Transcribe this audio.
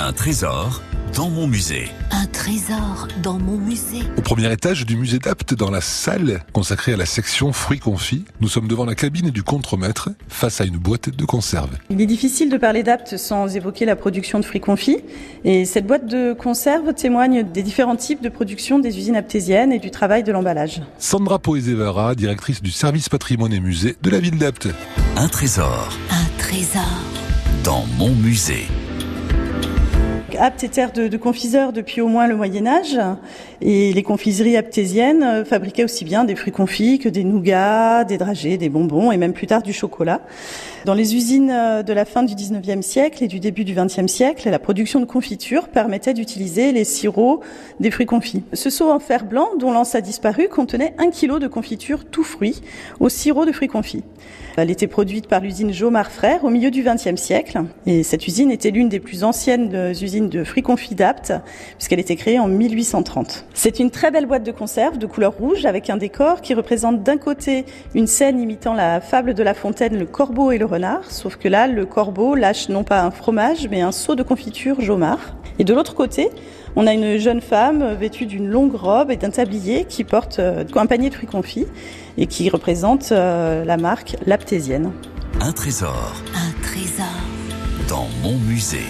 Un trésor dans mon musée. Un trésor dans mon musée. Au premier étage du musée d'Apt, dans la salle consacrée à la section fruits confits, nous sommes devant la cabine du contremaître, face à une boîte de conserve. Il est difficile de parler d'Apt sans évoquer la production de fruits confits. Et cette boîte de conserve témoigne des différents types de production des usines aptésiennes et du travail de l'emballage. Sandra Poezevara, directrice du service patrimoine et musée de la ville d'Apt. Un trésor Un trésor dans mon musée. Apt est terre de, de confiseurs depuis au moins le Moyen Âge et les confiseries aptésiennes euh, fabriquaient aussi bien des fruits confits que des nougats, des dragées, des bonbons et même plus tard du chocolat. Dans les usines euh, de la fin du 19e siècle et du début du 20e siècle, la production de confitures permettait d'utiliser les sirops des fruits confits. Ce seau en fer blanc, dont l'anse a disparu, contenait un kilo de confiture tout fruit au sirop de fruits confits. Elle était produite par l'usine Jomar Frères au milieu du XXe siècle. Et cette usine était l'une des plus anciennes euh, usines de fruits confits d'Apt, puisqu'elle était créée en 1830. C'est une très belle boîte de conserve de couleur rouge avec un décor qui représente d'un côté une scène imitant la fable de La Fontaine, le corbeau et le renard, sauf que là, le corbeau lâche non pas un fromage, mais un seau de confiture Jomar. Et de l'autre côté, on a une jeune femme vêtue d'une longue robe et d'un tablier qui porte euh, un panier de fruits confits et qui représente euh, la marque L'Aptésienne. Un trésor Un trésor dans mon musée.